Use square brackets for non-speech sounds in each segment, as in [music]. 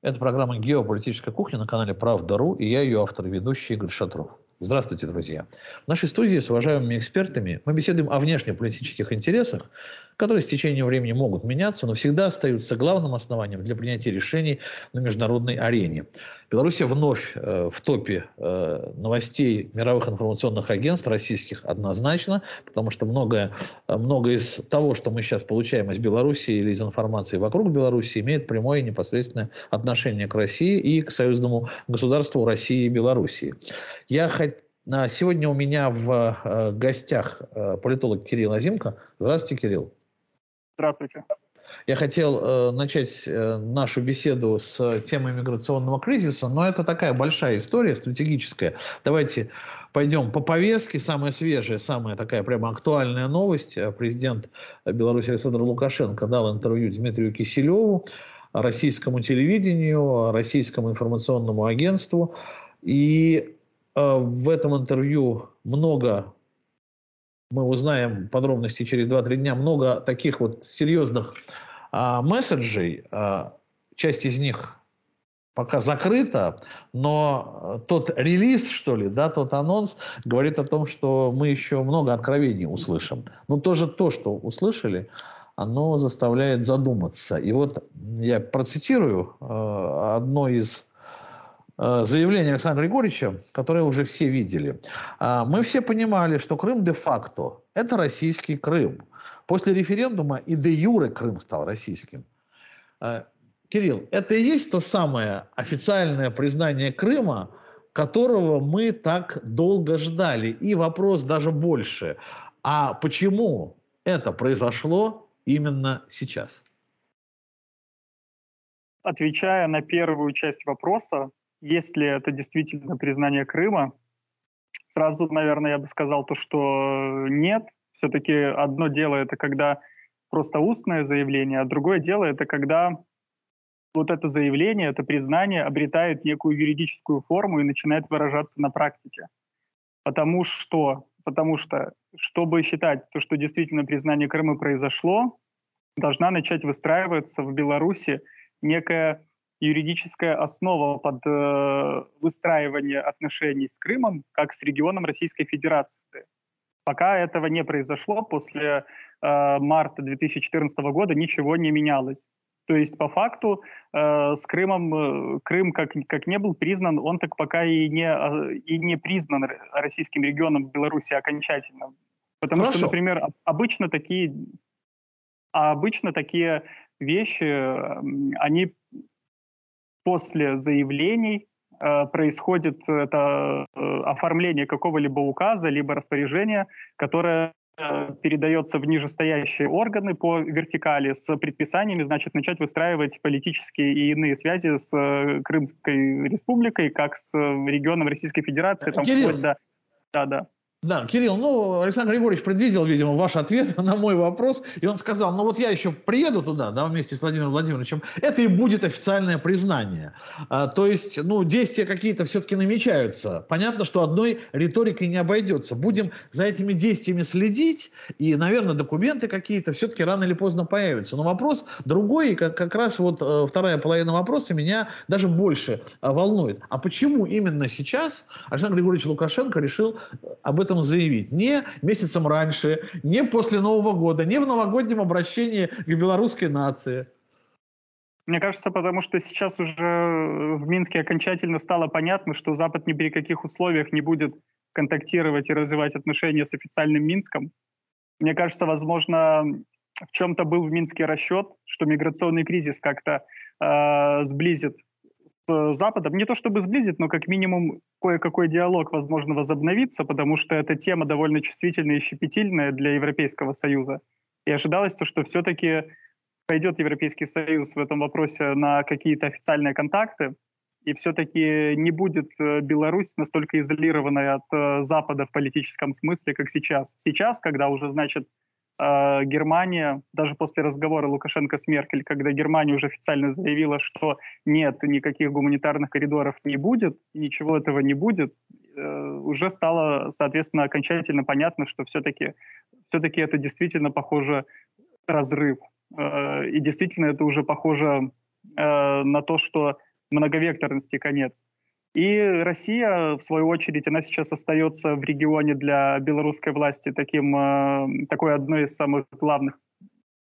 Это программа «Геополитическая кухня» на канале «Правда.ру» и я ее автор ведущий Игорь Шатров. Здравствуйте, друзья. В нашей студии с уважаемыми экспертами мы беседуем о внешнеполитических интересах, которые с течением времени могут меняться, но всегда остаются главным основанием для принятия решений на международной арене. Беларусь вновь э, в топе э, новостей мировых информационных агентств российских однозначно, потому что многое, многое из того, что мы сейчас получаем из Беларуси или из информации вокруг Беларуси, имеет прямое и непосредственное отношение к России и к союзному государству России и Белоруссии. Я хотел Сегодня у меня в э, гостях э, политолог Кирилл Азимко. Здравствуйте, Кирилл. Здравствуйте. Я хотел э, начать э, нашу беседу с темы миграционного кризиса, но это такая большая история, стратегическая. Давайте пойдем по повестке. Самая свежая, самая такая прямо актуальная новость. Президент Беларуси Александр Лукашенко дал интервью Дмитрию Киселеву, российскому телевидению, российскому информационному агентству. И э, в этом интервью много мы узнаем подробности через 2-3 дня, много таких вот серьезных а, месседжей. А, часть из них пока закрыта, но тот релиз, что ли, да, тот анонс говорит о том, что мы еще много откровений услышим. Но тоже то, что услышали, оно заставляет задуматься. И вот я процитирую э, одно из заявление Александра Григорьевича, которое уже все видели. А, мы все понимали, что Крым де-факто – это российский Крым. После референдума и де-юре Крым стал российским. Э, Кирилл, это и есть то самое официальное признание Крыма, которого мы так долго ждали. И вопрос даже больше. А почему это произошло именно сейчас? Отвечая на первую часть вопроса, если это действительно признание Крыма, сразу, наверное, я бы сказал то, что нет. Все-таки одно дело это когда просто устное заявление, а другое дело это когда вот это заявление, это признание обретает некую юридическую форму и начинает выражаться на практике. Потому что, потому что, чтобы считать то, что действительно признание Крыма произошло, должна начать выстраиваться в Беларуси некая юридическая основа под э, выстраивание отношений с Крымом как с регионом Российской Федерации. Пока этого не произошло, после э, марта 2014 года ничего не менялось. То есть по факту э, с Крымом э, Крым как как не был признан, он так пока и не э, и не признан российским регионом Беларуси окончательно. Потому Хорошо. что, например, обычно такие а обычно такие вещи, они после заявлений э, происходит это э, оформление какого-либо указа либо распоряжения, которое э, передается в нижестоящие органы по вертикали с предписаниями, значит, начать выстраивать политические и иные связи с Крымской республикой, как с регионом Российской Федерации, там, Кирилл, вплоть до... Да, да. Да, Кирилл, ну, Александр Григорьевич предвидел, видимо, ваш ответ [laughs] на мой вопрос, и он сказал, ну вот я еще приеду туда, да, вместе с Владимиром Владимировичем, это и будет официальное признание. А, то есть, ну, действия какие-то все-таки намечаются. Понятно, что одной риторикой не обойдется. Будем за этими действиями следить, и, наверное, документы какие-то все-таки рано или поздно появятся. Но вопрос другой, и как, как раз вот э, вторая половина вопроса меня даже больше э, волнует. А почему именно сейчас Александр Григорьевич Лукашенко решил об этом этом заявить. Не месяцем раньше, не после Нового года, не в новогоднем обращении к белорусской нации. Мне кажется, потому что сейчас уже в Минске окончательно стало понятно, что Запад ни при каких условиях не будет контактировать и развивать отношения с официальным Минском. Мне кажется, возможно, в чем-то был в Минске расчет, что миграционный кризис как-то э, сблизит Западом, не то чтобы сблизить, но как минимум кое-какой диалог, возможно, возобновится, потому что эта тема довольно чувствительная и щепетильная для Европейского Союза. И ожидалось то, что все-таки пойдет Европейский Союз в этом вопросе на какие-то официальные контакты, и все-таки не будет э, Беларусь настолько изолированной от э, Запада в политическом смысле, как сейчас. Сейчас, когда уже, значит, э, Германия, даже после разговора Лукашенко с Меркель, когда Германия уже официально заявила, что нет, никаких гуманитарных коридоров не будет, ничего этого не будет, э, уже стало, соответственно, окончательно понятно, что все-таки все-таки это действительно похоже разрыв. Э, и действительно это уже похоже э, на то, что многовекторности конец. И Россия, в свою очередь, она сейчас остается в регионе для белорусской власти таким, э, такой одной из самых главных,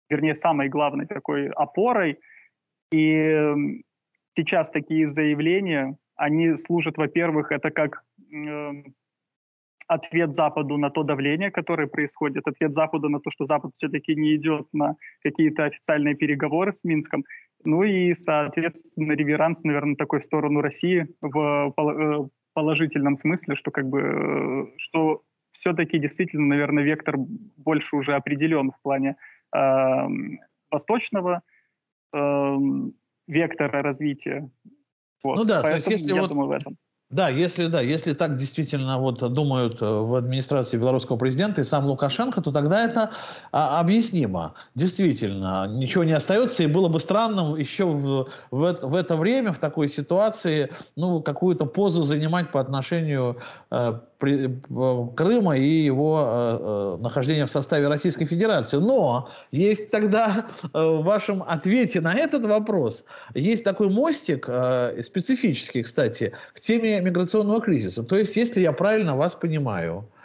вернее, самой главной такой опорой. И сейчас такие заявления, они служат, во-первых, это как э, ответ Западу на то давление, которое происходит, ответ Западу на то, что Запад все-таки не идет на какие-то официальные переговоры с Минском, ну и, соответственно, реверанс, наверное, такой в сторону России в э, положительном смысле, что как бы, э, что все-таки действительно, наверное, вектор больше уже определен в плане э, восточного э, вектора развития. Вот. Ну да, Поэтому то есть если я вот... думаю в этом. Да, если да, если так действительно вот думают э, в администрации белорусского президента и сам Лукашенко, то тогда это а, объяснимо. Действительно, ничего не остается, и было бы странным еще в, в, в это время, в такой ситуации, ну, какую-то позу занимать по отношению э, Крыма и его э, э, нахождения в составе Российской Федерации. Но есть тогда э, в вашем ответе на этот вопрос, есть такой мостик, э, специфический, кстати, к теме миграционного кризиса. То есть, если я правильно вас понимаю, э,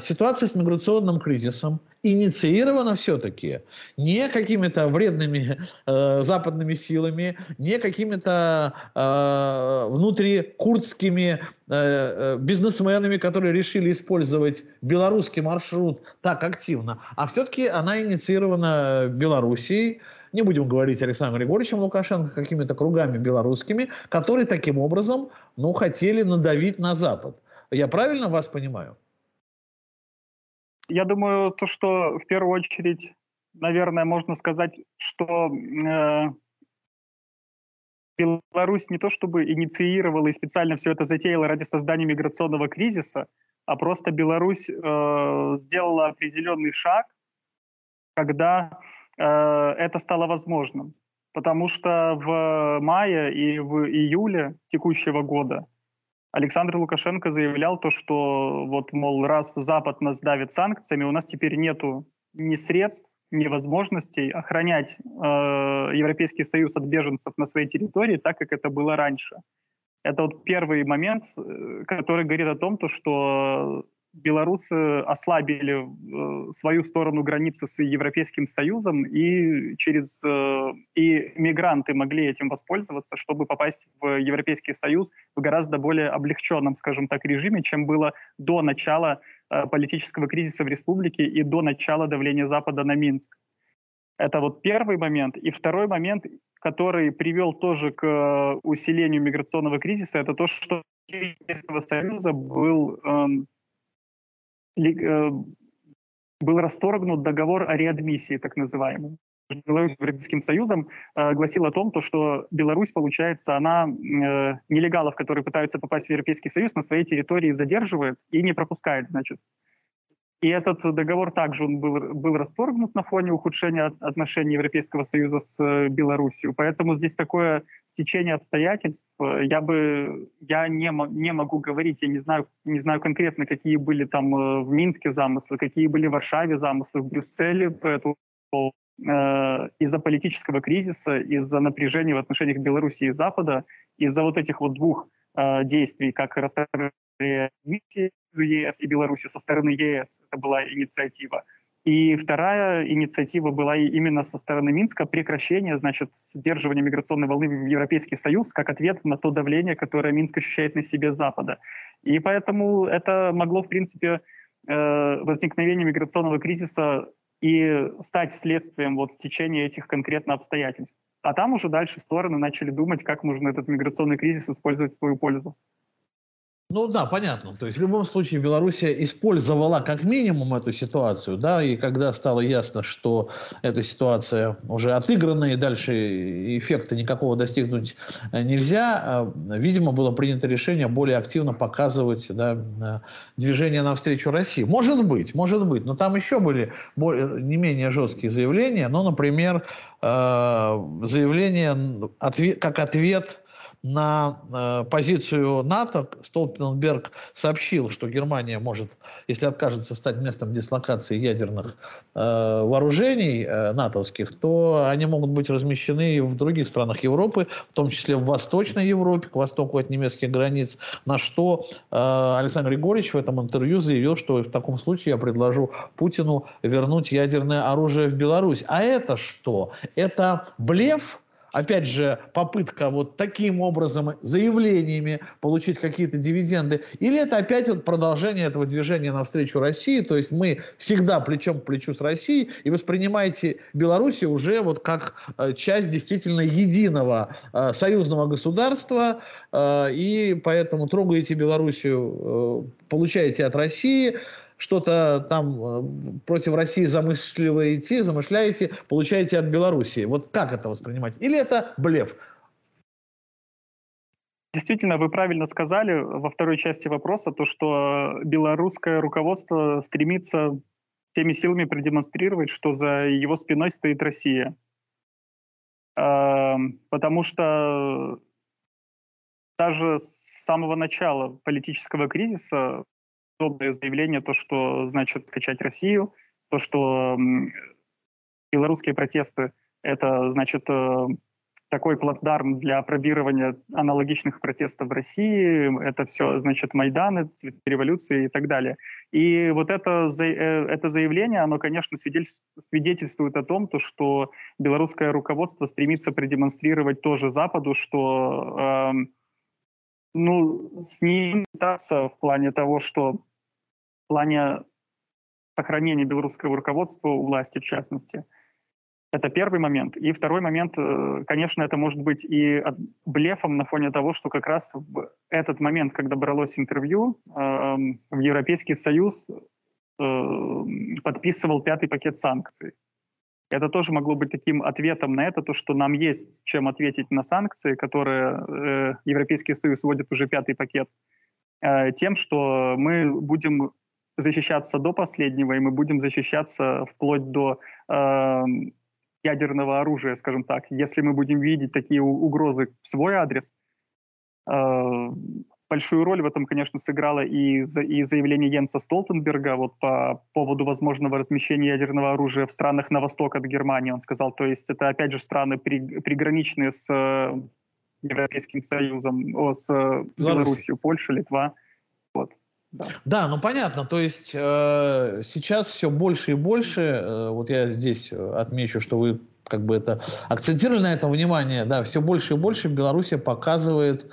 ситуация с миграционным кризисом – инициировано все-таки не какими-то вредными э, западными силами, не какими-то э, внутрикурдскими э, э, бизнесменами, которые решили использовать белорусский маршрут так активно, а все-таки она инициирована Белоруссией, не будем говорить Александром Григорьевичем Лукашенко, какими-то кругами белорусскими, которые таким образом ну, хотели надавить на Запад. Я правильно вас понимаю? Я думаю, то, что в первую очередь, наверное, можно сказать, что э, Беларусь не то чтобы инициировала и специально все это затеяла ради создания миграционного кризиса, а просто Беларусь э, сделала определенный шаг, когда э, это стало возможным. Потому что в мае и в июле текущего года Александр Лукашенко заявлял то, что вот, мол, раз Запад нас давит санкциями, у нас теперь нету ни средств, ни возможностей охранять э, Европейский Союз от беженцев на своей территории, так как это было раньше. Это вот первый момент, э, который говорит о том, то, что белорусы ослабили э, свою сторону границы с Европейским Союзом, и через э, и мигранты могли этим воспользоваться, чтобы попасть в Европейский Союз в гораздо более облегченном, скажем так, режиме, чем было до начала э, политического кризиса в республике и до начала давления Запада на Минск. Это вот первый момент. И второй момент, который привел тоже к усилению миграционного кризиса, это то, что Европейского Союза был эм, Э, был расторгнут договор о реадмиссии, так называемый. Беларусь Европейским Союзом э, гласил о том, то, что Беларусь, получается, она э, нелегалов, которые пытаются попасть в Европейский Союз, на своей территории задерживает и не пропускает, значит. И этот договор также он был, был расторгнут на фоне ухудшения отношений Европейского Союза с э, Белоруссией. Поэтому здесь такое стечение обстоятельств. Я бы, я не, не могу говорить, я не знаю, не знаю конкретно, какие были там э, в Минске замыслы, какие были в Варшаве замыслы, в Брюсселе по этому э, из-за политического кризиса, из-за напряжения в отношениях Беларуси и Запада, из-за вот этих вот двух э, действий, как расторжение ЕС и Беларусью со стороны ЕС. Это была инициатива. И вторая инициатива была именно со стороны Минска прекращение, значит, сдерживания миграционной волны в Европейский Союз как ответ на то давление, которое Минск ощущает на себе Запада. И поэтому это могло, в принципе, э, возникновение миграционного кризиса и стать следствием вот стечения этих конкретно обстоятельств. А там уже дальше стороны начали думать, как можно этот миграционный кризис использовать в свою пользу. Ну да, понятно. То есть в любом случае Белоруссия использовала как минимум эту ситуацию, да, и когда стало ясно, что эта ситуация уже отыграна и дальше эффекта никакого достигнуть э, нельзя, э, видимо, было принято решение более активно показывать да, э, движение навстречу России. Может быть, может быть, но там еще были более, не менее жесткие заявления, ну, например, заявление как ответ на э, позицию НАТО. Столтенберг сообщил, что Германия может, если откажется стать местом дислокации ядерных э, вооружений э, натовских, то они могут быть размещены в других странах Европы, в том числе в Восточной Европе, к востоку от немецких границ, на что э, Александр Григорьевич в этом интервью заявил, что в таком случае я предложу Путину вернуть ядерное оружие в Беларусь. А это что? Это блеф? Опять же, попытка вот таким образом, заявлениями получить какие-то дивиденды, или это опять вот продолжение этого движения навстречу России, то есть мы всегда плечом к плечу с Россией и воспринимаете Белоруссию уже вот как э, часть действительно единого э, союзного государства, э, и поэтому трогаете Белоруссию, получаете от России, что-то там э, против России замышливаете, замышляете, получаете от Белоруссии. Вот как это воспринимать? Или это блеф? Действительно, вы правильно сказали во второй части вопроса, то, что белорусское руководство стремится теми силами продемонстрировать, что за его спиной стоит Россия. Эм, потому что даже с самого начала политического кризиса подобное заявление, то, что значит скачать Россию, то, что белорусские протесты — это, значит, э, такой плацдарм для пробирования аналогичных протестов в России, это все, значит, Майданы, цветы революции и так далее. И вот это, э, это заявление, оно, конечно, свидетельствует о том, то, что белорусское руководство стремится продемонстрировать тоже Западу, что э, ну, с ним в плане того, что в плане сохранения белорусского руководства у власти, в частности. Это первый момент. И второй момент, э, конечно, это может быть и блефом на фоне того, что как раз в этот момент, когда бралось интервью, эм, в Европейский Союз э, подписывал пятый пакет санкций. Это тоже могло быть таким ответом на это, то, что нам есть чем ответить на санкции, которые э, Европейский Союз вводит уже пятый пакет, э, тем, что мы будем защищаться до последнего, и мы будем защищаться вплоть до э, ядерного оружия, скажем так. Если мы будем видеть такие угрозы в свой адрес, э, большую роль в этом, конечно, сыграло и, и заявление Йенса Столтенберга вот по поводу возможного размещения ядерного оружия в странах на восток от Германии. Он сказал, то есть это, опять же, страны при, приграничные с э, Европейским Союзом, о, с э, Белоруссией, Польша, Литва. Вот. Да. да, ну понятно. То есть э, сейчас все больше и больше. Э, вот я здесь отмечу, что вы как бы это акцентировали на этом внимание. Да, все больше и больше Белоруссия показывает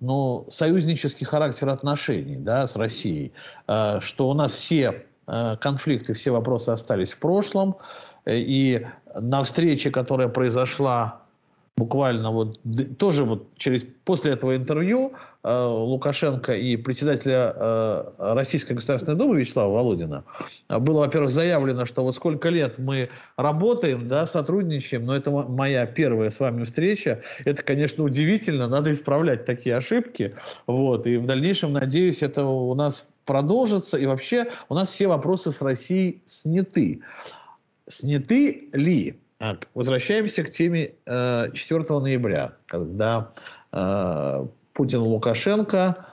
ну, союзнический характер отношений да, с Россией, э, что у нас все э, конфликты, все вопросы остались в прошлом, э, и на встрече, которая произошла буквально вот тоже вот через после этого интервью э, Лукашенко и председателя э, Российской Государственной Думы Вячеслава Володина было, во-первых, заявлено, что вот сколько лет мы работаем, да, сотрудничаем, но это моя первая с вами встреча. Это, конечно, удивительно, надо исправлять такие ошибки. Вот, и в дальнейшем, надеюсь, это у нас продолжится. И вообще у нас все вопросы с Россией сняты. Сняты ли? Так, возвращаемся к теме э, 4 ноября, когда э, Путин и Лукашенко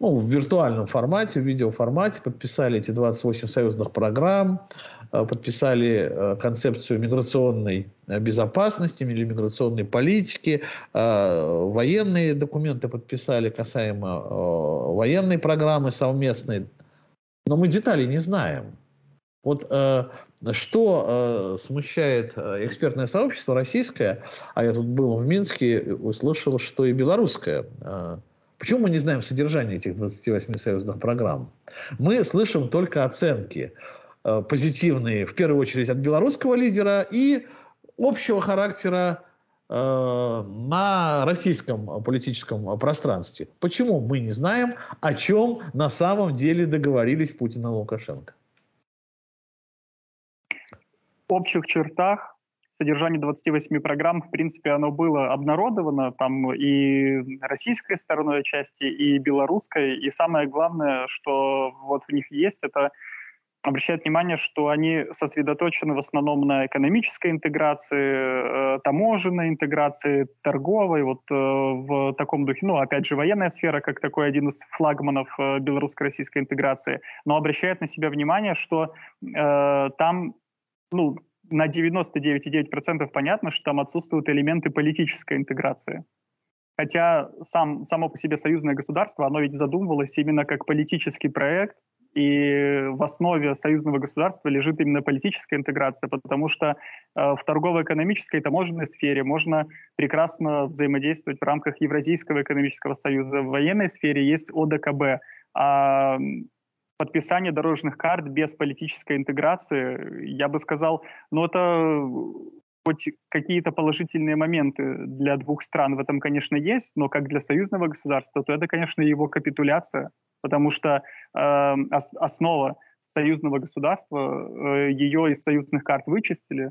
ну, в виртуальном формате, в видеоформате подписали эти 28 союзных программ, э, подписали э, концепцию миграционной безопасности или миграционной политики, э, военные документы подписали касаемо э, военной программы совместной. Но мы деталей не знаем. Вот э, что э, смущает э, экспертное сообщество российское, а я тут был в Минске, услышал, что и белорусское. Э, почему мы не знаем содержание этих 28 союзных программ? Мы слышим только оценки э, позитивные, в первую очередь от белорусского лидера и общего характера э, на российском политическом пространстве. Почему мы не знаем, о чем на самом деле договорились Путин и Лукашенко? Общих чертах содержание 28 программ, в принципе, оно было обнародовано там и российской стороной части, и белорусской. И самое главное, что вот в них есть, это обращает внимание, что они сосредоточены в основном на экономической интеграции, э, таможенной интеграции, торговой, вот э, в таком духе. Ну, опять же, военная сфера, как такой один из флагманов э, белорусско-российской интеграции, но обращает на себя внимание, что э, там, ну, на 99,9% понятно, что там отсутствуют элементы политической интеграции. Хотя сам, само по себе союзное государство, оно ведь задумывалось именно как политический проект, и в основе союзного государства лежит именно политическая интеграция, потому что э, в торгово-экономической таможенной сфере можно прекрасно взаимодействовать в рамках Евразийского экономического союза. В военной сфере есть ОДКБ. А подписание дорожных карт без политической интеграции, я бы сказал, ну это хоть какие-то положительные моменты для двух стран в этом, конечно, есть, но как для союзного государства, то это, конечно, его капитуляция, потому что э, основа союзного государства, э, ее из союзных карт вычистили,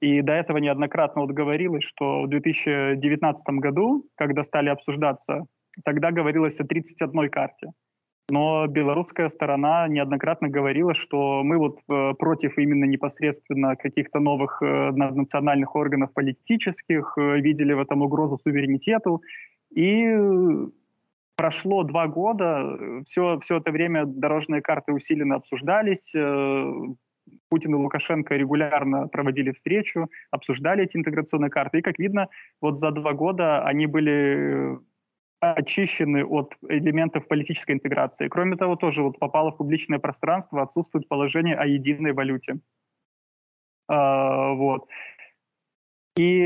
и до этого неоднократно вот говорилось, что в 2019 году, когда стали обсуждаться, тогда говорилось о 31 карте. Но белорусская сторона неоднократно говорила, что мы вот э, против именно непосредственно каких-то новых э, национальных органов политических, э, видели в этом угрозу суверенитету. И прошло два года, все, все это время дорожные карты усиленно обсуждались, Путин и Лукашенко регулярно проводили встречу, обсуждали эти интеграционные карты. И, как видно, вот за два года они были очищены от элементов политической интеграции. Кроме того, тоже вот попало в публичное пространство, отсутствует положение о единой валюте. А, вот. И,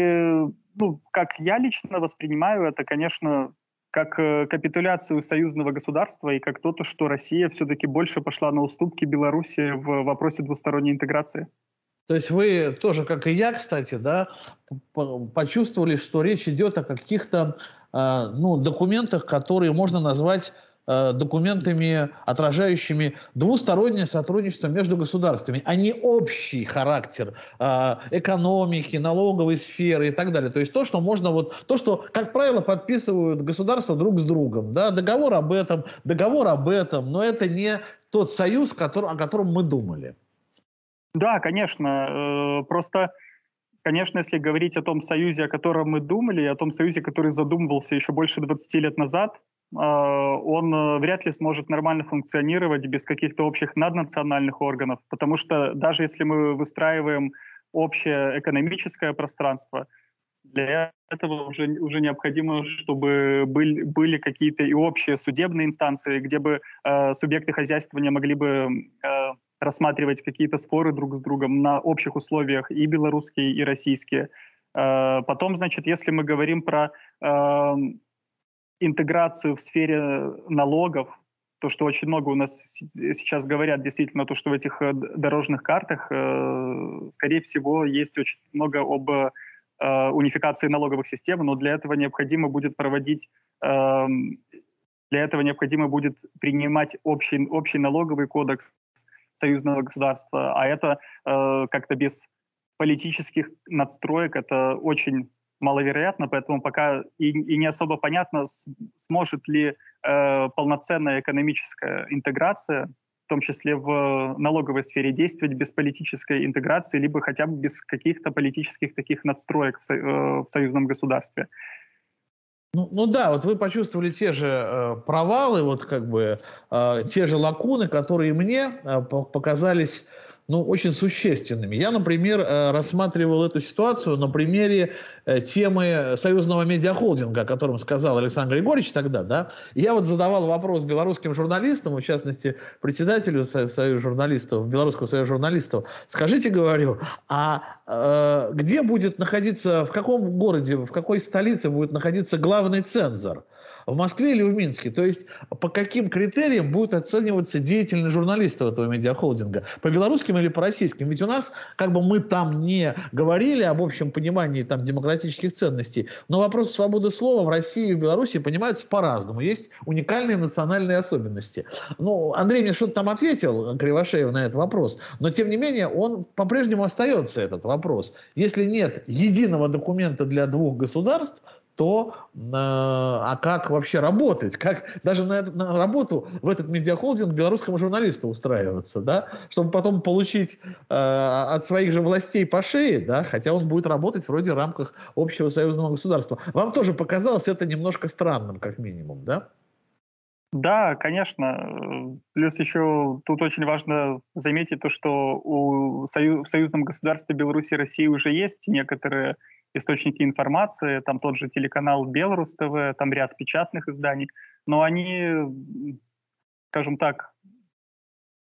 ну, как я лично воспринимаю это, конечно, как э, капитуляцию союзного государства и как то, что Россия все-таки больше пошла на уступки Беларуси в вопросе двусторонней интеграции. То есть вы тоже, как и я, кстати, да, почувствовали, что речь идет о каких-то ну, документах, которые можно назвать э, документами, отражающими двустороннее сотрудничество между государствами, а не общий характер э, экономики, налоговой сферы и так далее. То есть то, что можно вот, то, что, как правило, подписывают государства друг с другом, да, договор об этом, договор об этом, но это не тот союз, который, о котором мы думали. Да, конечно. Э, просто, конечно, если говорить о том союзе, о котором мы думали, о том союзе, который задумывался еще больше 20 лет назад, э, он э, вряд ли сможет нормально функционировать без каких-то общих наднациональных органов, потому что даже если мы выстраиваем общее экономическое пространство, для этого уже, уже необходимо, чтобы были, были какие-то и общие судебные инстанции, где бы э, субъекты хозяйствования могли бы э, рассматривать какие-то споры друг с другом на общих условиях и белорусские, и российские. Э, потом, значит, если мы говорим про э, интеграцию в сфере налогов, то, что очень много у нас сейчас говорят, действительно, то, что в этих э, дорожных картах, скорее всего, есть очень много об унификации налоговых систем, но для этого необходимо будет проводить эм, для этого необходимо будет принимать общий, общий налоговый кодекс союзного государства, а это э, как-то без политических надстроек это очень маловероятно, поэтому пока и, и не особо понятно, сможет ли э, полноценная экономическая интеграция, в том числе в налоговой сфере, действовать без политической интеграции, либо хотя бы без каких-то политических таких надстроек в, со, э, в союзном государстве. Ну, ну да, вот вы почувствовали те же э, провалы, вот как бы э, те же лакуны, которые мне э, показались ну, очень существенными. Я, например, э, рассматривал эту ситуацию на примере э, темы союзного медиахолдинга, о котором сказал Александр Григорьевич тогда. Да? я вот задавал вопрос белорусским журналистам, в частности, председателю Союза журналистов, Белорусского союза журналистов. Скажите, говорю, а э, где будет находиться, в каком городе, в какой столице будет находиться главный цензор? В Москве или в Минске? То есть по каким критериям будет оцениваться деятельность журналистов этого медиахолдинга? По белорусским или по российским? Ведь у нас, как бы мы там не говорили об общем понимании там, демократических ценностей, но вопрос свободы слова в России и в Беларуси понимается по-разному. Есть уникальные национальные особенности. Ну, Андрей мне что-то там ответил, Кривошеев, на этот вопрос, но тем не менее он по-прежнему остается, этот вопрос. Если нет единого документа для двух государств, то э, а как вообще работать, как даже на, на работу в этот медиахолдинг белорусскому журналисту устраиваться, да, чтобы потом получить э, от своих же властей по шее, да, хотя он будет работать вроде в рамках общего союзного государства. Вам тоже показалось это немножко странным, как минимум, да? Да, конечно. Плюс еще тут очень важно заметить то, что у сою, в союзном государстве Беларуси и России уже есть некоторые источники информации, там тот же телеканал Белрус ТВ, там ряд печатных изданий, но они, скажем так,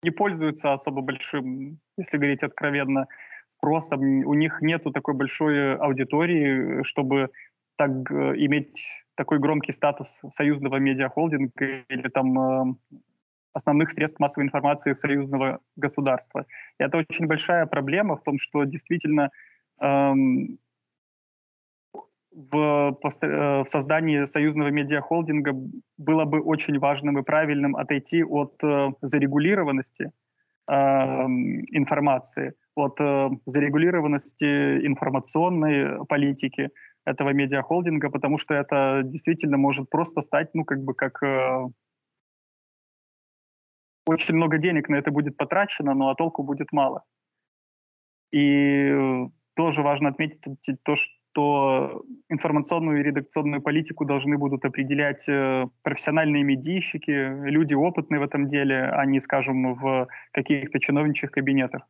не пользуются особо большим, если говорить откровенно, спросом. У них нету такой большой аудитории, чтобы так э, иметь такой громкий статус союзного медиахолдинга или там э, основных средств массовой информации союзного государства. И это очень большая проблема в том, что действительно эм, в, э, в создании союзного медиахолдинга было бы очень важным и правильным отойти от э, зарегулированности э, информации, от э, зарегулированности информационной политики этого медиахолдинга, потому что это действительно может просто стать, ну, как бы, как э, очень много денег на это будет потрачено, но а толку будет мало. И э, тоже важно отметить то, что что информационную и редакционную политику должны будут определять э, профессиональные медийщики, люди опытные в этом деле, а не, скажем, в каких-то чиновничьих кабинетах.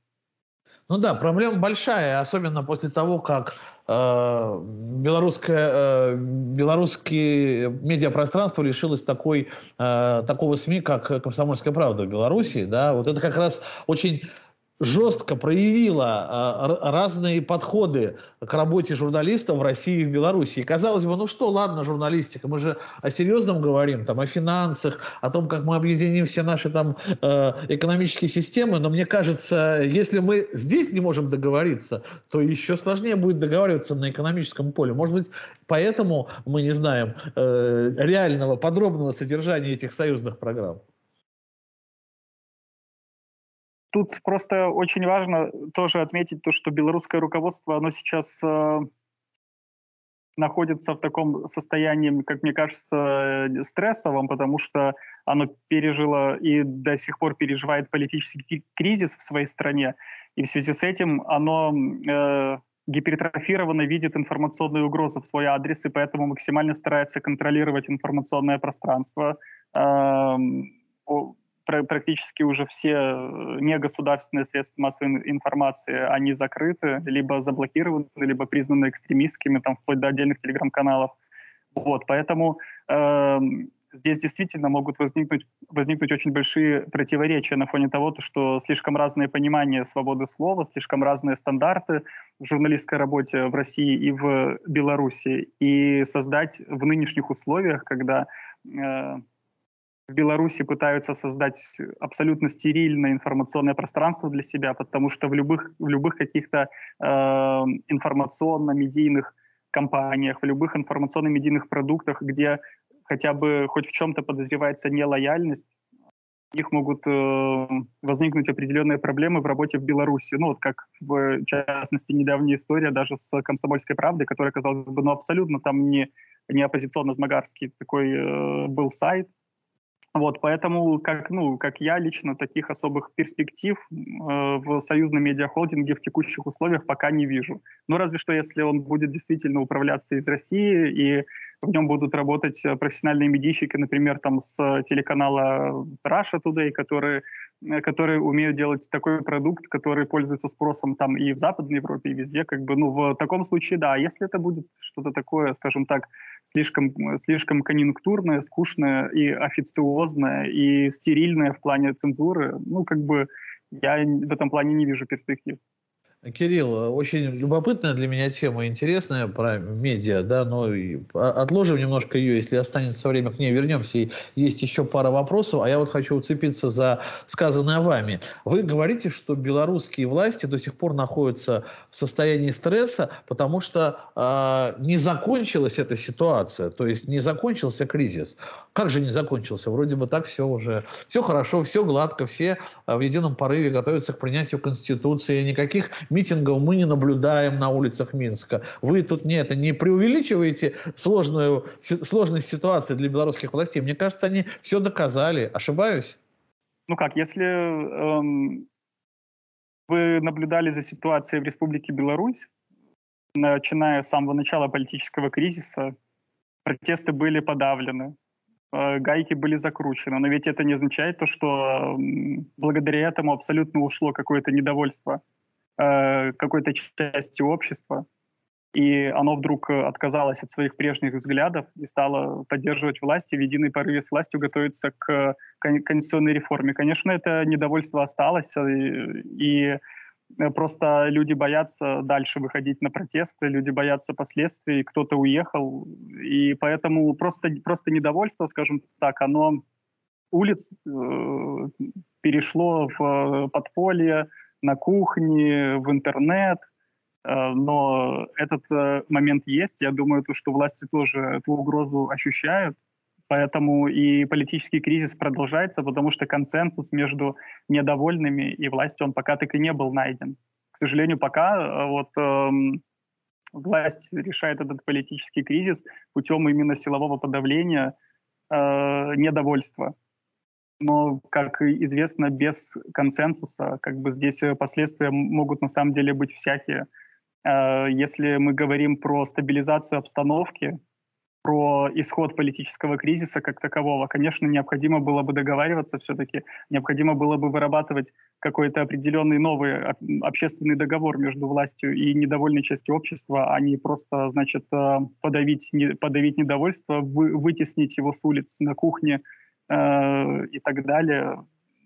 Ну да, проблема большая, особенно после того, как э, белорусское, э, белорусское медиапространство лишилось такой, э, такого СМИ, как «Комсомольская правда» в Беларуси. Да? Вот это как раз очень жестко проявила а, разные подходы к работе журналистов в России и в Беларуси. И казалось бы, ну что, ладно, журналистика, мы же о серьезном говорим, там, о финансах, о том, как мы объединим все наши там э, экономические системы, но мне кажется, если мы здесь не можем договориться, то еще сложнее будет договариваться на экономическом поле. Может быть, поэтому мы не знаем э, реального, подробного содержания этих союзных программ. Тут просто очень важно тоже отметить то, что белорусское руководство, оно сейчас э, находится в таком состоянии, как мне кажется, стрессовом, потому что оно пережило и до сих пор переживает политический кризис в своей стране. И в связи с этим оно э, гипертрофированно видит информационные угрозы в свой адрес, и поэтому максимально старается контролировать информационное пространство. Э, практически уже все э, негосударственные средства массовой информации, они закрыты, либо заблокированы, либо признаны экстремистскими, там, вплоть до отдельных телеграм-каналов. Вот, поэтому э, здесь действительно могут возникнуть, возникнуть очень большие противоречия на фоне того, что слишком разные понимания свободы слова, слишком разные стандарты в журналистской работе в России и в Беларуси. И создать в нынешних условиях, когда э, в Беларуси пытаются создать абсолютно стерильное информационное пространство для себя, потому что в любых, в любых каких-то э, информационно-медийных компаниях, в любых информационно-медийных продуктах, где хотя бы хоть в чем-то подозревается нелояльность, у них могут э, возникнуть определенные проблемы в работе в Беларуси. Ну, вот как в частности недавняя история даже с «Комсомольской правдой», которая, казалось бы, ну, абсолютно там не, не оппозиционно-змогарский такой э, был сайт, вот, поэтому, как, ну, как я лично, таких особых перспектив э, в союзном медиахолдинге в текущих условиях пока не вижу. Ну, разве что, если он будет действительно управляться из России, и в нем будут работать э, профессиональные медийщики, например, там с телеканала Russia Today, которые которые умеют делать такой продукт, который пользуется спросом там и в Западной Европе, и везде, как бы, ну, в таком случае, да. Если это будет что-то такое, скажем так, слишком, слишком конъюнктурное, скучное и официозное, и стерильное в плане цензуры, ну, как бы, я в этом плане не вижу перспектив. Кирилл, очень любопытная для меня тема, интересная про медиа, да, но отложим немножко ее, если останется время к ней, вернемся. Есть еще пара вопросов, а я вот хочу уцепиться за сказанное вами. Вы говорите, что белорусские власти до сих пор находятся в состоянии стресса, потому что э, не закончилась эта ситуация, то есть не закончился кризис. Как же не закончился? Вроде бы так все уже, все хорошо, все гладко, все в едином порыве готовятся к принятию Конституции, никаких митингов мы не наблюдаем на улицах Минска. Вы тут не это не преувеличиваете сложную, сложность ситуации для белорусских властей. Мне кажется, они все доказали. Ошибаюсь? Ну как, если эм, вы наблюдали за ситуацией в Республике Беларусь, начиная с самого начала политического кризиса, протесты были подавлены, э, гайки были закручены. Но ведь это не означает то, что благодаря этому абсолютно ушло какое-то недовольство э, какой-то части общества, и оно вдруг отказалось от своих прежних взглядов и стало поддерживать власть и в единой порыве с властью готовиться к конституционной реформе. Конечно, это недовольство осталось, э, и Э, просто люди боятся дальше выходить на протесты, люди боятся последствий, кто-то уехал, и поэтому просто, просто недовольство, скажем так, оно улиц э, перешло в подполье, на кухне, в интернет, э, но этот э, момент есть. Я думаю, то, что власти тоже эту угрозу ощущают. Поэтому и политический кризис продолжается, потому что консенсус между недовольными и властью, он пока так и не был найден. К сожалению, пока э, вот э, власть решает этот политический кризис путем именно силового подавления э, недовольства. Но, как известно, без консенсуса, как бы здесь последствия могут на самом деле быть всякие. Э, если мы говорим про стабилизацию обстановки, про исход политического кризиса как такового. Конечно, необходимо было бы договариваться все-таки, необходимо было бы вырабатывать какой-то определенный новый общественный договор между властью и недовольной частью общества, а не просто, значит, э, подавить, подавить недовольство, вы, вытеснить его с улиц на кухне э, и так далее.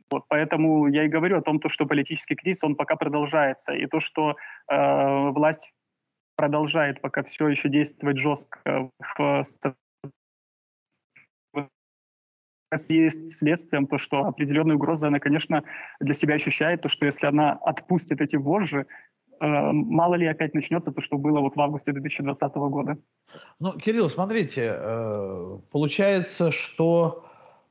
Вот, поэтому я и говорю о том, то, что политический кризис, он пока продолжается. И то, что э, власть продолжает пока все еще действовать жестко в есть следствием то, что определенная угроза, она, конечно, для себя ощущает, то, что если она отпустит эти вожжи, э, мало ли опять начнется то, что было вот в августе 2020 года. Ну, Кирилл, смотрите, э, получается, что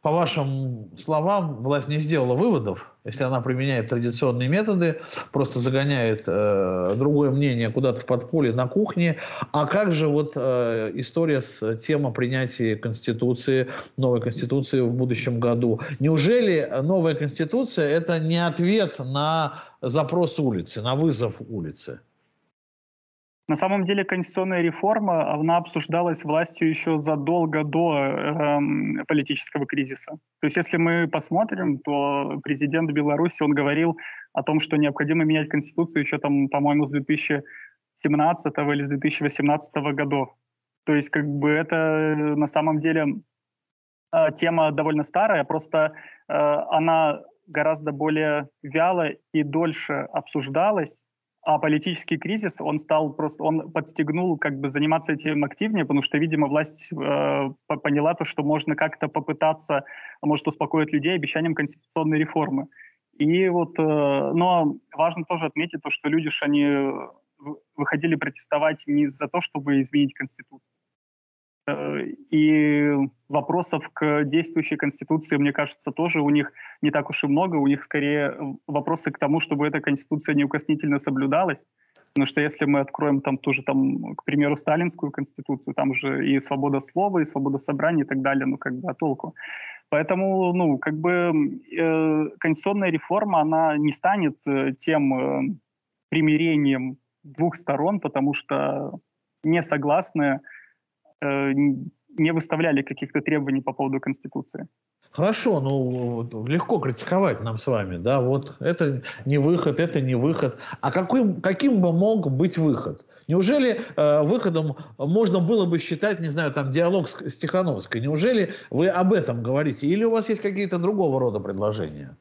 по вашим словам, власть не сделала выводов, если она применяет традиционные методы, просто загоняет э, другое мнение куда-то в подполье на кухне. А как же вот э, история с темой принятия Конституции, новой Конституции в будущем году? Неужели новая Конституция – это не ответ на запрос улицы, на вызов улицы? На самом деле конституционная реформа, она обсуждалась властью еще задолго до э, политического кризиса. То есть если мы посмотрим, то президент Беларуси, он говорил о том, что необходимо менять конституцию еще там, по-моему, с 2017 или с 2018 годов. То есть как бы это на самом деле э, тема довольно старая, просто э, она гораздо более вяло и дольше обсуждалась, а политический кризис, он стал просто, он подстегнул как бы заниматься этим активнее, потому что, видимо, власть э, поняла то, что можно как-то попытаться, может, успокоить людей обещанием конституционной реформы. И вот, э, но важно тоже отметить то, что люди, они выходили протестовать не за то, чтобы изменить Конституцию, Э, и вопросов к действующей Конституции, мне кажется, тоже у них не так уж и много. У них скорее вопросы к тому, чтобы эта Конституция неукоснительно соблюдалась. Потому что если мы откроем там ту же, там, к примеру, сталинскую конституцию, там же и свобода слова, и свобода собрания и так далее, ну как бы, а толку? Поэтому, ну, как бы э, конституционная реформа, она не станет э, тем э, примирением двух сторон, потому что не согласные Э, не выставляли каких-то требований по поводу Конституции. Хорошо, ну легко критиковать нам с вами, да, вот это не выход, это не выход. А каким, каким бы мог быть выход? Неужели э, выходом можно было бы считать, не знаю, там диалог с, с Тихановской? Неужели вы об этом говорите? Или у вас есть какие-то другого рода предложения?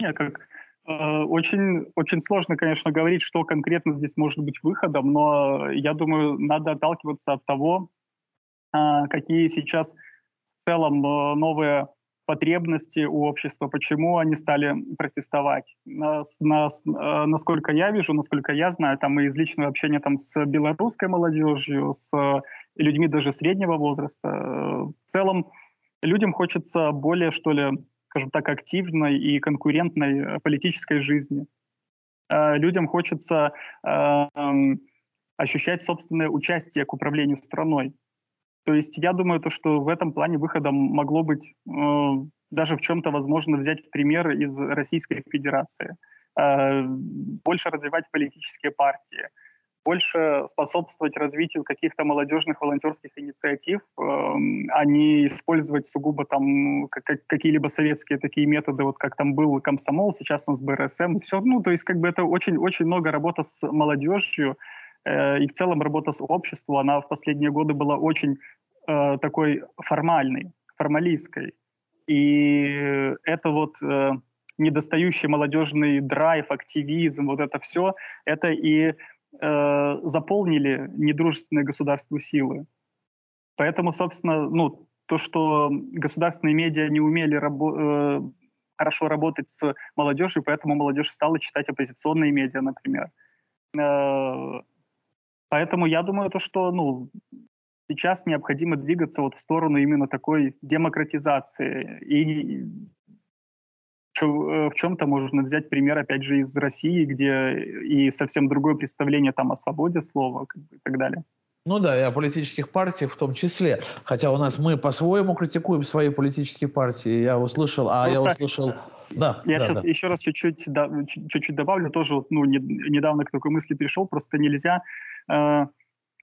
Нет, как Э, очень, очень сложно, конечно, говорить, что конкретно здесь может быть выходом, но я думаю, надо отталкиваться от того, а, какие сейчас в целом э, новые потребности у общества, почему они стали протестовать. Нас, нас, э, насколько я вижу, насколько я знаю, там и из личного общения там, с белорусской молодежью, с людьми даже среднего возраста, в целом людям хочется более, что ли, скажем так, активной и конкурентной э, политической жизни. Э, людям хочется э, ощущать собственное участие к управлению страной. То есть я думаю, то, что в этом плане выходом могло быть э, даже в чем-то возможно взять пример из Российской Федерации. Э, больше развивать политические партии, больше способствовать развитию каких-то молодежных волонтерских инициатив, э, а не использовать сугубо там какие-либо советские такие методы, вот как там был комсомол, сейчас у нас БРСМ, все, ну, то есть как бы это очень-очень много работа с молодежью, э, и в целом работа с обществом, она в последние годы была очень э, такой формальной, формалистской. И это вот э, недостающий молодежный драйв, активизм, вот это все, это и э, заполнили недружественные государству силы. Поэтому, собственно, ну, то, что государственные медиа не умели рабо- э, хорошо работать с молодежью, поэтому молодежь стала читать оппозиционные медиа, например. Э, поэтому я думаю, то, что ну, сейчас необходимо двигаться вот в сторону именно такой демократизации. И в чем-то можно взять пример, опять же, из России, где и совсем другое представление там о свободе слова как бы, и так далее. Ну да, и о политических партиях в том числе. Хотя у нас мы по-своему критикуем свои политические партии. Я услышал, а Просто... я услышал... Да, я да, сейчас да. еще раз чуть-чуть, да, чуть-чуть добавлю, тоже ну, не, недавно к такой мысли пришел, просто нельзя э,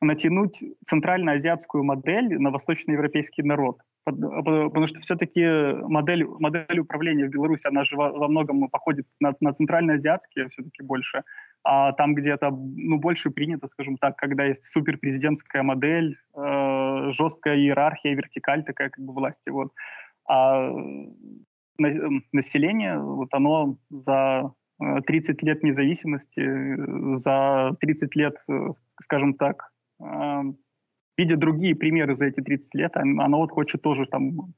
натянуть центральноазиатскую модель на восточноевропейский народ. Потому что все-таки модель, модель управления в Беларуси, она же во, многом походит на, на центральноазиатские все-таки больше. А там где-то ну, больше принято, скажем так, когда есть суперпрезидентская модель, э, жесткая иерархия, вертикаль такая как бы власти. Вот. А на, население, вот оно за 30 э, лет независимости, за 30 лет, э, скажем так, видя другие примеры за эти 30 лет, она вот хочет тоже там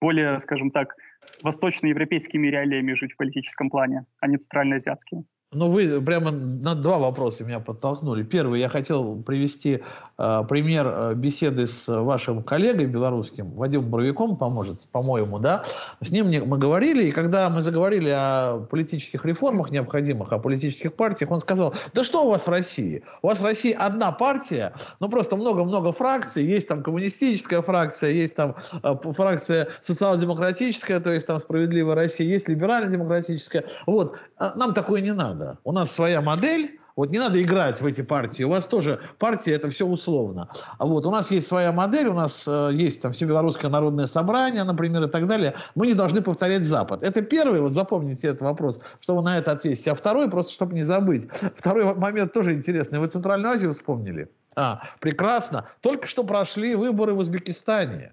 более, скажем так, восточноевропейскими реалиями жить в политическом плане, а не центральноазиатскими. Ну, вы прямо на два вопроса меня подтолкнули. Первый, я хотел привести э, пример э, беседы с вашим коллегой белорусским, Вадимом Боровиком, поможет, по-моему, да. С ним мы говорили, и когда мы заговорили о политических реформах необходимых, о политических партиях, он сказал, да что у вас в России? У вас в России одна партия, ну просто много-много фракций, есть там коммунистическая фракция, есть там э, фракция социал-демократическая, то есть там справедливая Россия, есть либерально-демократическая. Вот, а нам такое не надо надо. У нас своя модель, вот не надо играть в эти партии. У вас тоже партии это все условно. А вот у нас есть своя модель, у нас э, есть там Всебелорусское народное собрание, например, и так далее. Мы не должны повторять Запад. Это первый, вот запомните этот вопрос, что вы на это ответите. А второй, просто чтобы не забыть. Второй момент тоже интересный. Вы Центральную Азию вспомнили? А, прекрасно. Только что прошли выборы в Узбекистане.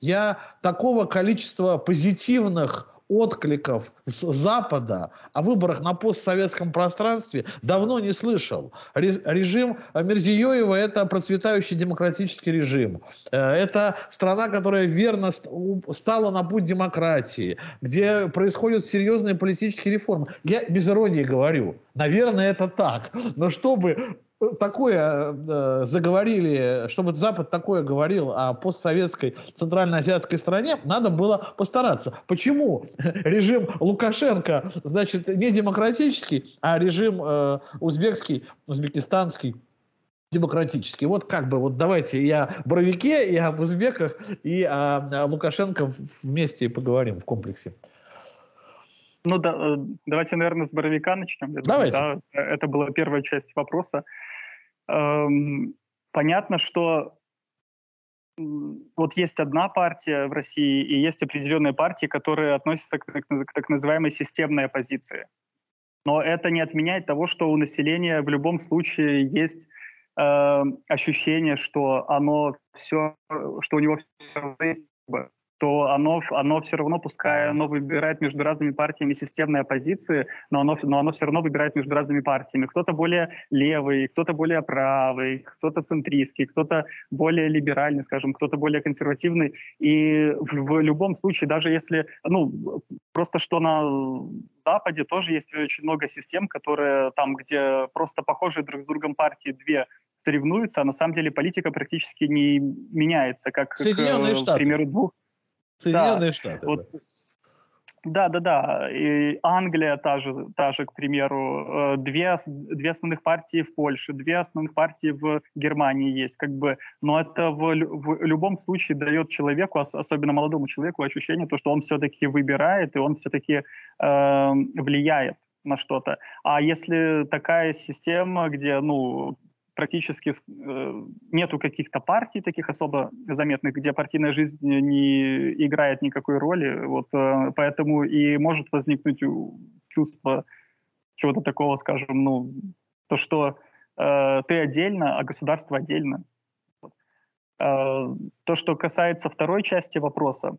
Я такого количества позитивных откликов с Запада о выборах на постсоветском пространстве давно не слышал. Режим Мерзиёева – это процветающий демократический режим. Э, это страна, которая верно стала на путь демократии, где происходят серьезные политические реформы. Я без иронии говорю. Наверное, это так. Но чтобы такое э, заговорили, чтобы Запад такое говорил о постсоветской центральноазиатской стране, надо было постараться. Почему [laughs] режим Лукашенко, значит, не демократический, а режим э, узбекский, узбекистанский демократический. Вот как бы, вот давайте и о Боровике, и об узбеках, и о, о Лукашенко вместе поговорим в комплексе. Ну да, э, давайте, наверное, с Боровика начнем. давайте. Думаю, да, это была первая часть вопроса. Эм, понятно, что вот есть одна партия в России и есть определенные партии, которые относятся к, к, к так называемой системной оппозиции. Но это не отменяет того, что у населения в любом случае есть э, ощущение, что оно все, что у него все есть то оно, оно все равно, пускай оно выбирает между разными партиями системные оппозиции, но оно, но оно все равно выбирает между разными партиями. Кто-то более левый, кто-то более правый, кто-то центристский, кто-то более либеральный, скажем, кто-то более консервативный. И в, в любом случае, даже если, ну, просто что на Западе тоже есть очень много систем, которые там, где просто похожие друг с другом партии две соревнуются, а на самом деле политика практически не меняется, как, к, к примеру, двух Соединенные да. Штаты. Вот, Да, да, да. И Англия та же, та же, к примеру, э, две, две основных партии в Польше, две основных партии в Германии есть, как бы. Но это в, в любом случае дает человеку, особенно молодому человеку, ощущение, то, что он все-таки выбирает и он все-таки э, влияет на что-то. А если такая система, где, ну, практически э, нету каких-то партий таких особо заметных, где партийная жизнь не играет никакой роли. Вот э, поэтому и может возникнуть чувство чего-то такого, скажем, ну, то, что э, ты отдельно, а государство отдельно. Э, то, что касается второй части вопроса,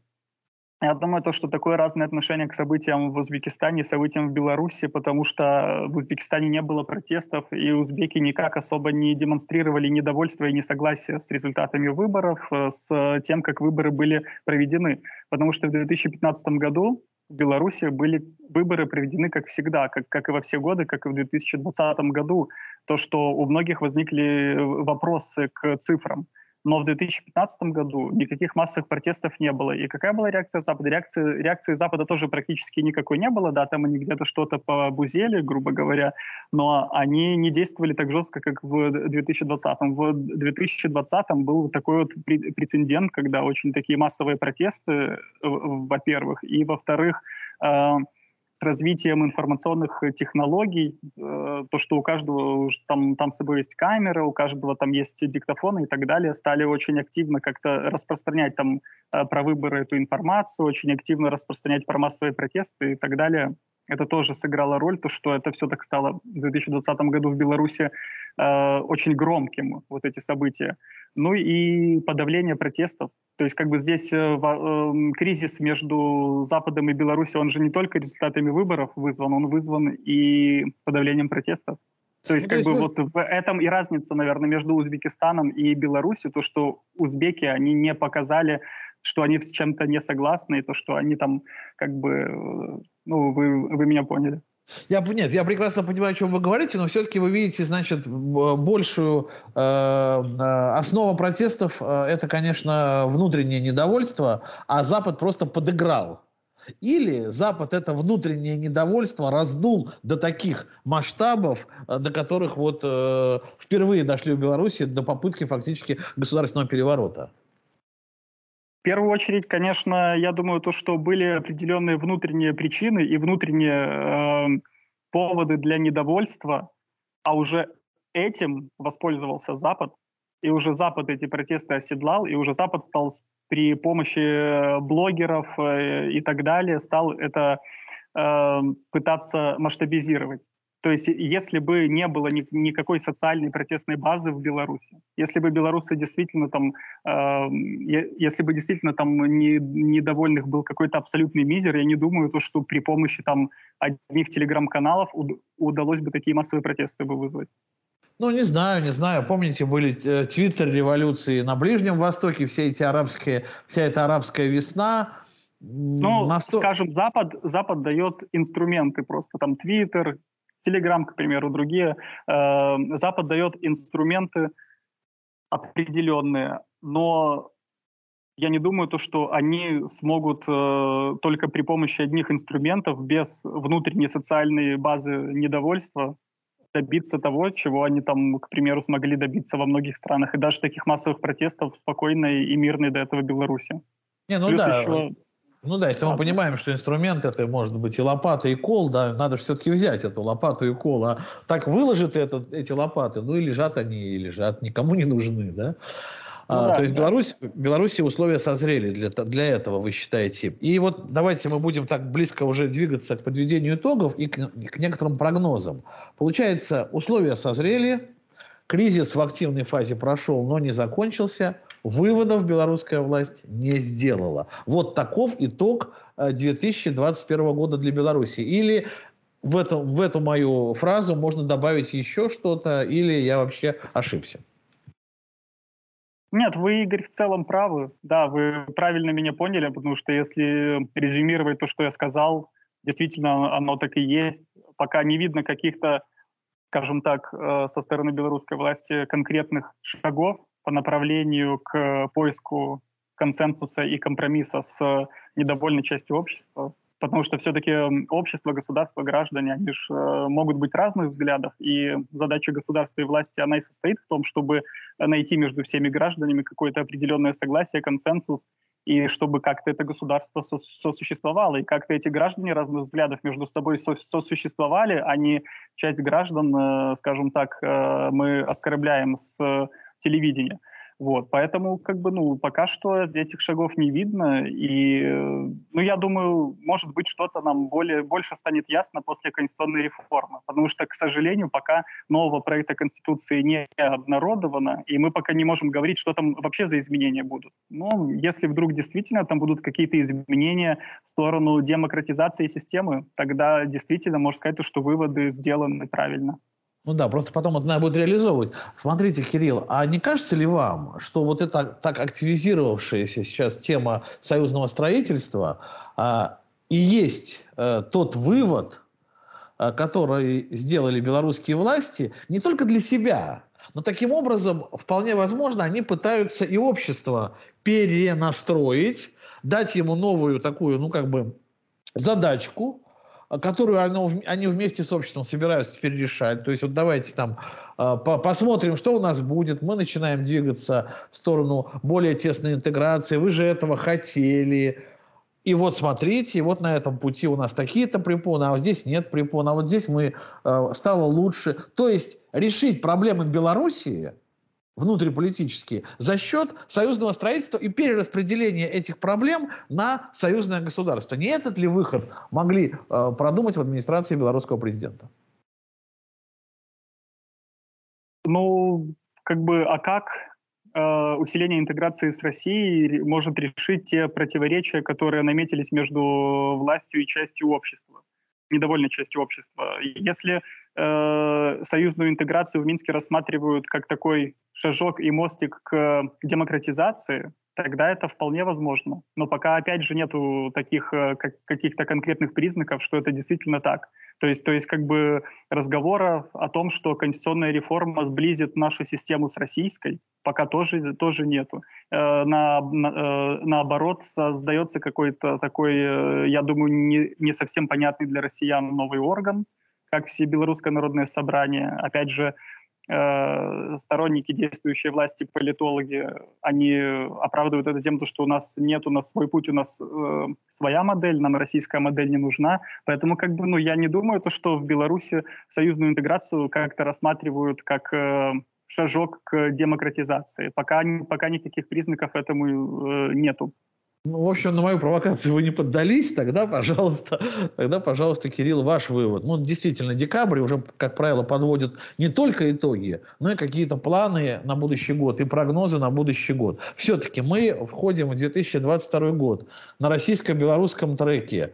я думаю, то, что такое разное отношение к событиям в Узбекистане, событиям в Беларуси, потому что в Узбекистане не было протестов, и узбеки никак особо не демонстрировали недовольство и несогласие с результатами выборов, э, с тем, как выборы были проведены. Потому что в 2015 году в Беларуси были выборы проведены как всегда, как, как и во все годы, как и в 2020 году. То, что у многих возникли вопросы к цифрам но в 2015 году никаких массовых протестов не было. И какая была реакция Запада? Реакции, реакции Запада тоже практически никакой не было, да, там они где-то что-то побузели, грубо говоря, но они не действовали так жестко, как в 2020. В 2020 был такой вот прецедент, когда очень такие массовые протесты, во-первых, и во-вторых, э, развитием информационных э, технологий, э, то, что у каждого там, там с собой есть камера, у каждого там есть диктофоны и так далее, стали очень активно как-то распространять там э, про выборы эту информацию, очень активно распространять про массовые протесты и так далее. Это тоже сыграло роль, то, что это все так стало в 2020 году в Беларуси э, очень громким, вот эти события. Ну и подавление протестов. То есть как бы здесь э, э, кризис между Западом и Беларусью, он же не только результатами выборов вызван, он вызван и подавлением протестов. То есть, ну, как то есть бы вот в этом и разница, наверное, между Узбекистаном и Беларусью, то, что узбеки, они не показали, что они с чем-то не согласны, и то, что они там, как бы, э, ну, вы, вы меня поняли. Я, нет, я прекрасно понимаю, о чем вы говорите, но все-таки вы видите, значит, большую э, э, основу протестов э, это, конечно, внутреннее недовольство, а Запад просто подыграл. Или Запад это внутреннее недовольство раздул до таких масштабов, э, до которых вот э, впервые дошли в Беларуси до попытки фактически государственного переворота. В первую очередь, конечно, я думаю, то, что были определенные внутренние причины и внутренние э, поводы для недовольства, а уже этим воспользовался Запад, и уже Запад эти протесты оседлал, и уже Запад стал при помощи э, блогеров э, и так далее, стал это э, пытаться масштабизировать. То есть если бы не было ни, никакой социальной протестной базы в Беларуси, если бы белорусы действительно там, э, если бы действительно там не, недовольных был какой-то абсолютный мизер, я не думаю, то, что при помощи там одних телеграм-каналов уд удалось бы такие массовые протесты бы вызвать. Ну, не знаю, не знаю. Помните, были э, твиттер-революции на Ближнем Востоке, все эти арабские, вся эта арабская весна. Ну, Насто... скажем, Запад, Запад дает инструменты просто, там, Твиттер, Telegram, к примеру, другие. Э, Запад дает инструменты определенные, но я не думаю, то, что они смогут э, только при помощи одних инструментов, без внутренней социальной базы недовольства, добиться того, чего они там, к примеру, смогли добиться во многих странах. И даже таких массовых протестов спокойной и мирной до этого Беларуси. Не, ну Плюс да. еще ну да, если мы понимаем, что инструмент это может быть и лопата, и кол, да, надо все-таки взять эту лопату и кол. А так выложат это, эти лопаты, ну и лежат они, и лежат, никому не нужны, да. Ну, а, да то есть да. Беларусь, Беларуси условия созрели для, для этого, вы считаете. И вот давайте мы будем так близко уже двигаться к подведению итогов и к, к некоторым прогнозам. Получается, условия созрели, кризис в активной фазе прошел, но не закончился – Выводов белорусская власть не сделала. Вот таков итог 2021 э, года для Беларуси. Или в эту, в эту мою фразу можно добавить еще что-то, или я вообще ошибся? Нет, вы, Игорь, в целом правы. Да, вы правильно меня поняли, потому что если резюмировать то, что я сказал, действительно оно так и есть. Пока не видно каких-то, скажем так, э, со стороны белорусской власти конкретных шагов, по направлению к поиску консенсуса и компромисса с недовольной частью общества. потому что все-таки общество, государство, граждане, они же э, могут быть разных взглядов, и задача государства и власти, она и состоит в том, чтобы найти между всеми гражданами какое-то определенное согласие, консенсус, и чтобы как-то это государство сосуществовало, и как-то эти граждане разных взглядов между собой сосуществовали, а не часть граждан, э, скажем так, э, мы оскорбляем с телевидения. Вот, поэтому, как бы, ну, пока что этих шагов не видно, и, ну, я думаю, может быть, что-то нам более, больше станет ясно после конституционной реформы, потому что, к сожалению, пока нового проекта Конституции не обнародовано, и мы пока не можем говорить, что там вообще за изменения будут. Но если вдруг действительно там будут какие-то изменения в сторону демократизации системы, тогда действительно можно сказать, что выводы сделаны правильно. Ну да, просто потом надо будет реализовывать. Смотрите, Кирилл, а не кажется ли вам, что вот эта так активизировавшаяся сейчас тема союзного строительства а, и есть а, тот вывод, а, который сделали белорусские власти не только для себя, но таким образом, вполне возможно, они пытаются и общество перенастроить, дать ему новую такую, ну как бы, задачку, которую оно, они вместе с обществом собираются теперь решать. То есть вот давайте там а, посмотрим, что у нас будет. Мы начинаем двигаться в сторону более тесной интеграции. Вы же этого хотели. И вот смотрите, вот на этом пути у нас такие-то препоны, а вот здесь нет препон, а вот здесь мы э, стало лучше. То есть решить проблемы Белоруссии – внутриполитические за счет союзного строительства и перераспределения этих проблем на союзное государство. Не этот ли выход могли э, продумать в администрации белорусского президента? Ну, как бы, а как э, усиление интеграции с Россией может решить те противоречия, которые наметились между властью и частью общества? недовольной частью общества. Если э, союзную интеграцию в Минске рассматривают как такой шажок и мостик к демократизации, тогда это вполне возможно. Но пока, опять же, нету таких э, как, каких-то конкретных признаков, что это действительно так. То есть, то есть как бы разговора о том, что конституционная реформа сблизит нашу систему с российской, пока тоже, тоже нету. Э, на, на, э, наоборот, создается какой-то такой, э, я думаю, не, не совсем понятный для россиян новый орган, как все Белорусское народное собрание. Опять же, Э, сторонники действующей власти, политологи, они оправдывают это тем, что у нас нет, у нас свой путь, у нас э, своя модель, нам российская модель не нужна. Поэтому как бы, ну, я не думаю, то, что в Беларуси союзную интеграцию как-то рассматривают как э, шажок к демократизации. Пока, пока никаких признаков этому э, нету. Ну, в общем, на мою провокацию вы не поддались, тогда, пожалуйста, [laughs] тогда, пожалуйста, Кирилл, ваш вывод. Ну, действительно, декабрь уже, как правило, подводит не только итоги, но и какие-то планы на будущий год и прогнозы на будущий год. Все-таки мы входим в 2022 год на российско-белорусском треке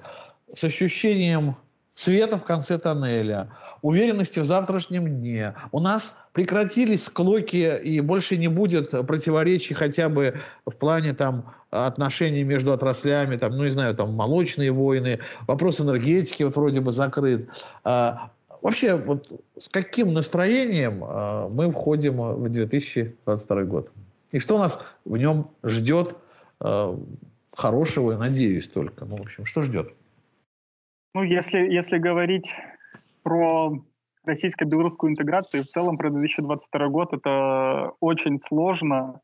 с ощущением света в конце тоннеля, уверенности в завтрашнем дне. У нас прекратились склоки и больше не будет противоречий хотя бы в плане там отношений между отраслями, там, ну не знаю, там молочные войны, вопрос энергетики вот вроде бы закрыт. А, вообще, вот с каким настроением а, мы входим в 2022 год? И что нас в нем ждет а, хорошего, надеюсь только. Ну, в общем, что ждет? Ну, если, если говорить про российско-белорусскую интеграцию в целом про 2022 год, это очень сложно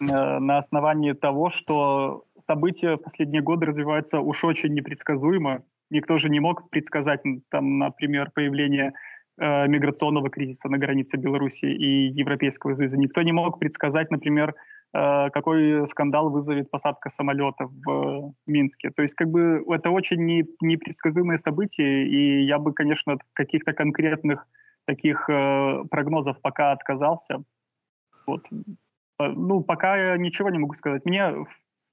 э, на основании того, что события в последние годы развиваются уж очень непредсказуемо. Никто же не мог предсказать, там, например, появление э, миграционного кризиса на границе Беларуси и Европейского Союза. Никто не мог предсказать, например, какой скандал вызовет посадка самолета в Минске. То есть как бы это очень не, непредсказуемые события, и я бы, конечно, от каких-то конкретных таких э, прогнозов пока отказался. Вот. Э, ну, пока я ничего не могу сказать. Мне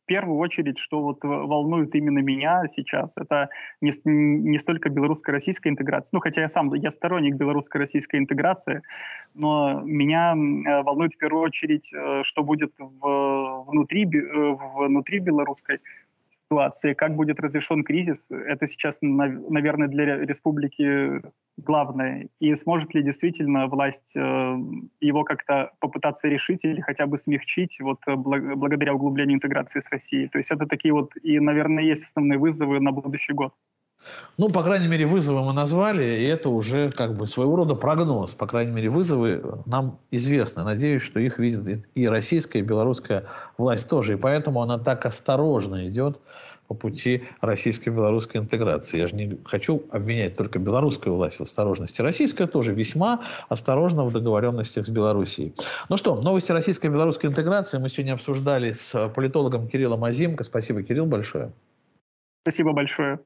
первую очередь, что вот волнует именно меня сейчас, это не, не столько белорусско-российская интеграция, ну, хотя я сам, я сторонник белорусско-российской интеграции, но меня э, волнует в первую очередь, э, что будет в, внутри, э, внутри белорусской ситуации, как будет разрешен кризис, это сейчас, наверное, для республики главное. И сможет ли действительно власть э, его как-то попытаться решить или хотя бы смягчить вот э, благодаря углублению интеграции с Россией. То есть это такие вот и, наверное, есть основные вызовы на будущий год. Ну, по крайней мере, вызовы мы назвали, и это уже как бы своего рода прогноз. По крайней мере, вызовы нам известны. Надеюсь, что их видит и российская, и белорусская власть тоже. И поэтому она так осторожно идет по пути российско-белорусской интеграции. Я же не хочу обвинять только белорусскую власть в осторожности. Российская тоже весьма осторожна в договоренностях с Белоруссией. Ну что, новости российско-белорусской интеграции мы сегодня обсуждали с политологом Кириллом Азимко. Спасибо, Кирилл, большое. Спасибо большое.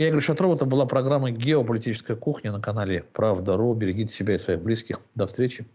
Я Игорь Шатров. Это была программа «Геополитическая кухня» на канале «Правда.ру». Берегите себя и своих близких. До встречи.